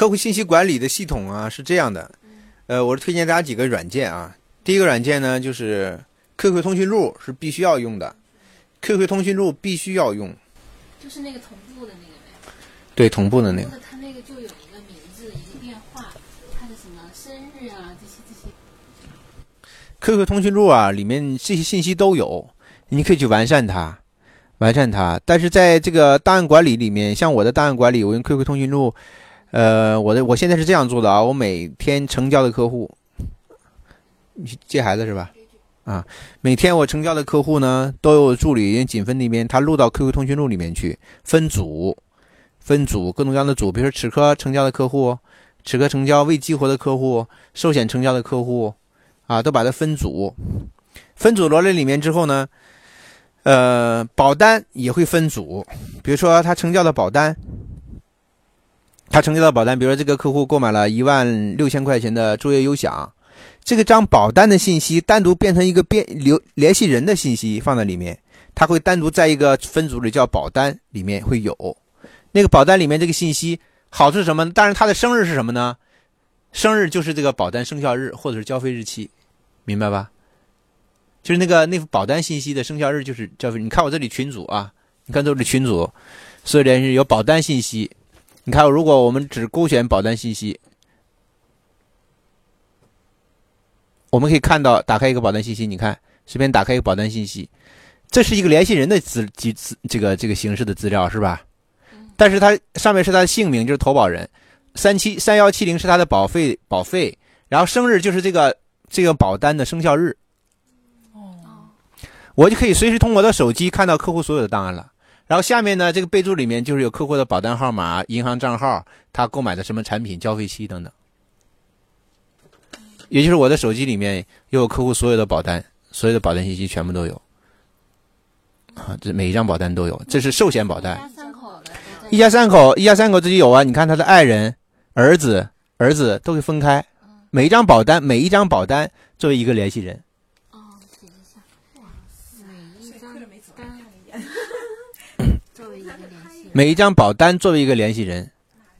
客户信息管理的系统啊是这样的，呃，我是推荐大家几个软件啊。第一个软件呢就是 QQ 通讯录是必须要用的，QQ 通讯录必须要用，就是那个同步的那个呗。对，同步的那个。它那个就有一个名字，一个电话，它的什么生日啊这些这些。QQ 通讯录啊，里面这些信息都有，你可以去完善它，完善它。但是在这个档案管理里面，像我的档案管理，我用 QQ 通讯录。呃，我的我现在是这样做的啊，我每天成交的客户，你接孩子是吧？啊，每天我成交的客户呢，都有助理，因为锦分那边他录到 QQ 通讯录里面去，分组，分组各种各样的组，比如说齿科成交的客户，齿科成交未激活的客户，寿险成交的客户，啊，都把它分组，分组罗列里面之后呢，呃，保单也会分组，比如说他成交的保单。他成交的保单，比如说这个客户购买了一万六千块钱的卓越优享，这个张保单的信息单独变成一个变留联系人的信息放在里面，他会单独在一个分组里叫保单里面会有，那个保单里面这个信息好处是什么？当然他的生日是什么呢？生日就是这个保单生效日或者是交费日期，明白吧？就是那个那副保单信息的生效日就是交费。你看我这里群组啊，你看这里群组，所有联系人有保单信息。你看，如果我们只勾选保单信息，我们可以看到，打开一个保单信息，你看，随便打开一个保单信息，这是一个联系人的资资资这个这个形式的资料是吧？但是它上面是他的姓名，就是投保人，三七三幺七零是他的保费保费，然后生日就是这个这个保单的生效日。哦，我就可以随时通过我的手机看到客户所有的档案了。然后下面呢，这个备注里面就是有客户的保单号码、银行账号、他购买的什么产品、交费期等等。也就是我的手机里面有客户所有的保单，所有的保单信息全部都有。啊，这每一张保单都有，这是寿险保单。一家三口的。一家三口，一家三口自己有啊。你看他的爱人、儿子、儿子都会分开，每一张保单，每一张保单作为一个联系人。每一张保单作为一个联系人，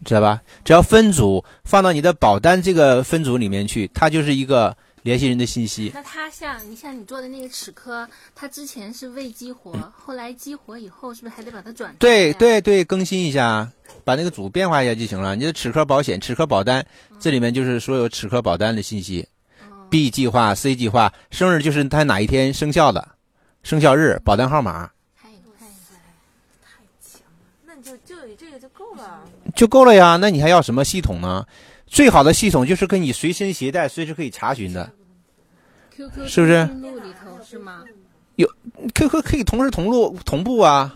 知道吧？只要分组放到你的保单这个分组里面去，它就是一个联系人的信息。那他像你像你做的那个齿科，它之前是未激活，后来激活以后，是不是还得把它转？对对对，更新一下，把那个组变化一下就行了。你的齿科保险、齿科保单，这里面就是所有齿科保单的信息，B 计划、C 计划，生日就是他哪一天生效的，生效日、保单号码。就够了呀，那你还要什么系统呢？最好的系统就是跟你随身携带，随时可以查询的。是不是？里头是吗？有 QQ 可以同时同路同步啊。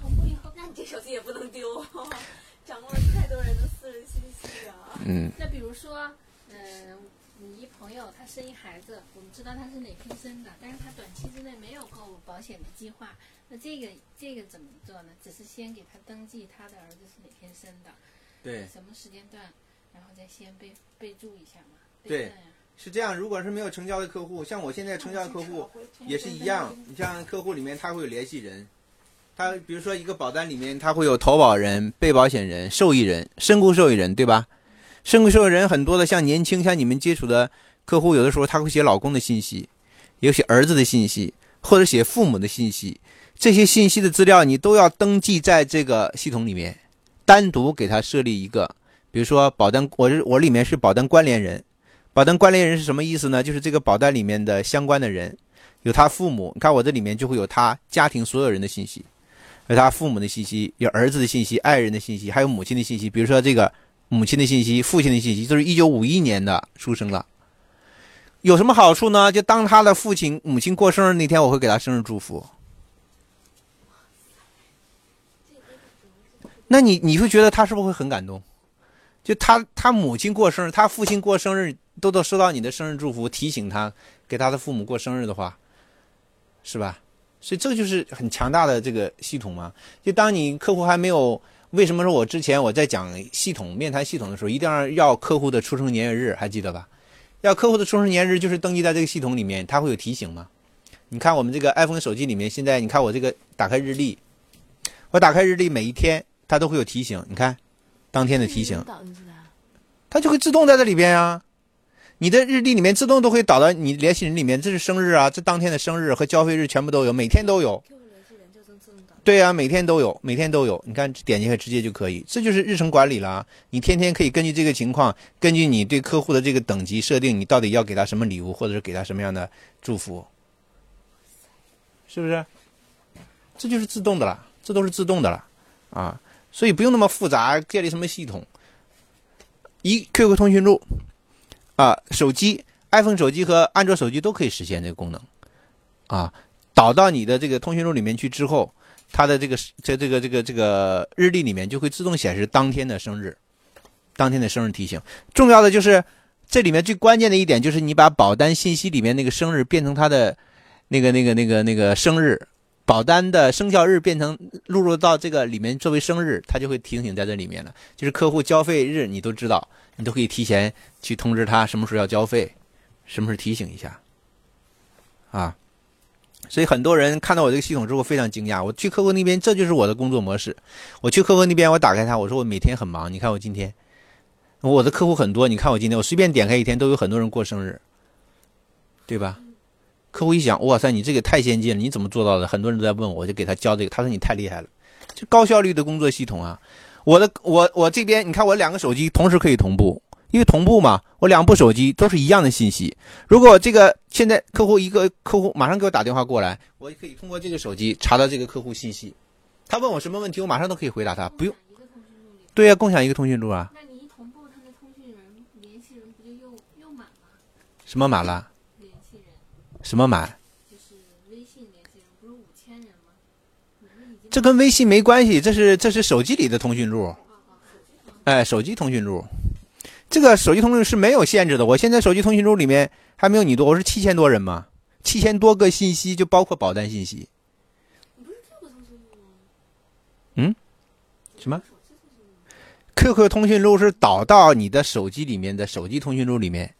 同步以后，那你这手机也不能丢，掌握了太多人的私人信息啊。嗯。那比如说，嗯，你一朋友他生一孩子，我们知道他是哪天生的，但是他短期之内没有购保险的计划。那这个这个怎么做呢？只是先给他登记他的儿子是哪天生的，对，什么时间段，然后再先备备注一下嘛。对，是这样。如果是没有成交的客户，像我现在成交的客户也是一样。你像客户里面他会有联系人，他比如说一个保单里面他会有投保人、被保险人、受益人、身故受益人，对吧？身故受益人很多的，像年轻像你们接触的客户，有的时候他会写老公的信息，有写儿子的信息，或者写父母的信息。这些信息的资料你都要登记在这个系统里面，单独给他设立一个，比如说保单，我我里面是保单关联人，保单关联人是什么意思呢？就是这个保单里面的相关的人，有他父母，你看我这里面就会有他家庭所有人的信息，有他父母的信息，有儿子的信息，爱人的信息，还有母亲的信息。比如说这个母亲的信息、父亲的信息，都是一九五一年的出生了。有什么好处呢？就当他的父亲、母亲过生日那天，我会给他生日祝福。那你你会觉得他是不是会很感动？就他他母亲过生日，他父亲过生日，都都收到你的生日祝福，提醒他给他的父母过生日的话，是吧？所以这就是很强大的这个系统嘛。就当你客户还没有，为什么说我之前我在讲系统面谈系统的时候，一定要要客户的出生年月日，还记得吧？要客户的出生年月日就是登记在这个系统里面，它会有提醒吗？你看我们这个 iPhone 手机里面，现在你看我这个打开日历，我打开日历每一天。它都会有提醒，你看，当天的提醒，它就会自动在这里边啊。你的日历里面自动都会导到你联系人里面，这是生日啊，这当天的生日和交费日全部都有，每天都有。对呀，每天都有，每天都有。你看，点进去直接就可以，这就是日程管理了。你天天可以根据这个情况，根据你对客户的这个等级设定，你到底要给他什么礼物，或者是给他什么样的祝福，是不是？这就是自动的了，这都是自动的了啊，所以不用那么复杂，建立什么系统。一 QQ 通讯录啊，手机 iPhone 手机和安卓手机都可以实现这个功能啊，导到你的这个通讯录里面去之后。它的这个在这个这个这个日历里面就会自动显示当天的生日，当天的生日提醒。重要的就是这里面最关键的一点就是你把保单信息里面那个生日变成它的那个那个那个那个生日，保单的生效日变成录入到这个里面作为生日，它就会提醒在这里面了。就是客户交费日你都知道，你都可以提前去通知他什么时候要交费，什么时候提醒一下，啊。所以很多人看到我这个系统之后非常惊讶。我去客户那边，这就是我的工作模式。我去客户那边，我打开它，我说我每天很忙。你看我今天，我的客户很多。你看我今天，我随便点开一天都有很多人过生日，对吧？客户一想，哇塞，你这个太先进了，你怎么做到的？很多人都在问我，我就给他教这个。他说你太厉害了，就高效率的工作系统啊。我的我我这边，你看我两个手机同时可以同步。因为同步嘛，我两部手机都是一样的信息。如果这个现在客户一个客户马上给我打电话过来，我可以通过这个手机查到这个客户信息。他问我什么问题，我马上都可以回答他，不用。对呀，共享一个通讯录啊。那你一同步，他的通讯人联系人不就又又满了？什么满了？联系人。什么满？就是微信联系人不是五千人吗？这跟微信没关系，这是这是手机里的通讯录。哎，手机通讯录。这个手机通讯是没有限制的。我现在手机通讯录里面还没有你多，我是七千多人嘛，七千多个信息就包括保单信息。嗯？什么？QQ 通讯录是导到你的手机里面的手机通讯录里面。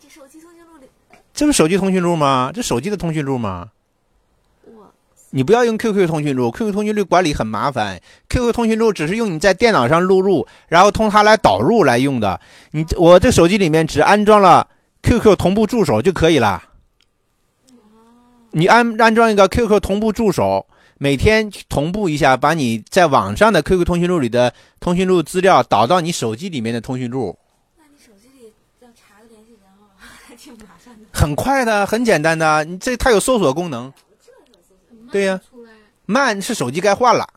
这手机通讯录里？这不手机通讯录吗？这手机的通讯录吗？你不要用 QQ 通讯录，QQ 通讯录管理很麻烦。QQ 通讯录只是用你在电脑上录入，然后通它来导入来用的。你我这手机里面只安装了 QQ 同步助手就可以了。你安安装一个 QQ 同步助手，每天同步一下，把你在网上的 QQ 通讯录里的通讯录资料导到你手机里面的通讯录。那你手机里要查个联系人号，还挺麻烦的。很快的，很简单的，你这它有搜索功能。对呀，慢是手机该换了。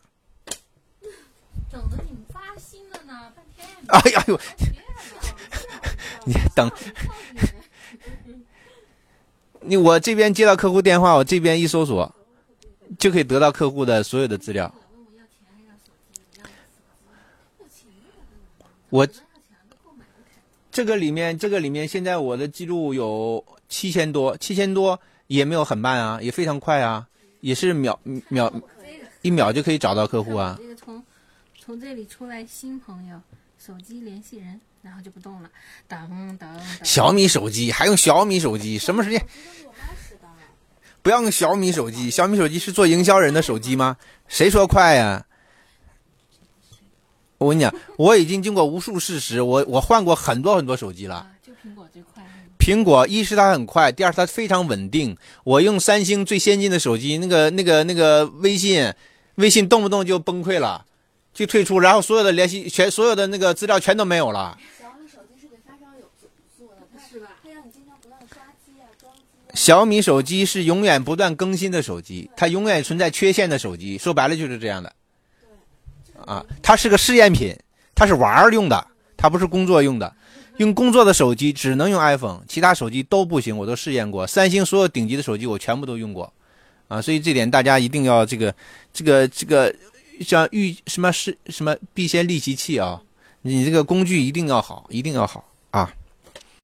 等着你们发新的呢，半天。哎呀呦！你等。你我这边接到客户电话，我这边一搜索，就可以得到客户的所有的资料。我这个里面，这个里面现在我的记录有七千多，七千多也没有很慢啊，也非常快啊。也是秒秒一秒就可以找到客户啊！这个从从这里出来新朋友，手机联系人，然后就不动了。等等。小米手机还用小米手机？什么时间？不要用小米手机，小米手机是做营销人的手机吗？谁说快呀？我跟你讲，我已经经过无数事实，我我换过很多很多手机了。就苹果最快。苹果一是它很快，第二它非常稳定。我用三星最先进的手机，那个、那个、那个微信，微信动不动就崩溃了，就退出，然后所有的联系全、所有的那个资料全都没有了。小米手机是给发烧友做的，是吧？它让你经常不断刷机啊、装机。小米手机是永远不断更新的手机，它永远存在缺陷的手机。说白了就是这样的。啊，它是个试验品，它是玩用的，它不是工作用的。用工作的手机只能用 iPhone，其他手机都不行。我都试验过，三星所有顶级的手机我全部都用过，啊，所以这点大家一定要这个、这个、这个，像预什么是什么必先利其器啊，你这个工具一定要好，一定要好啊。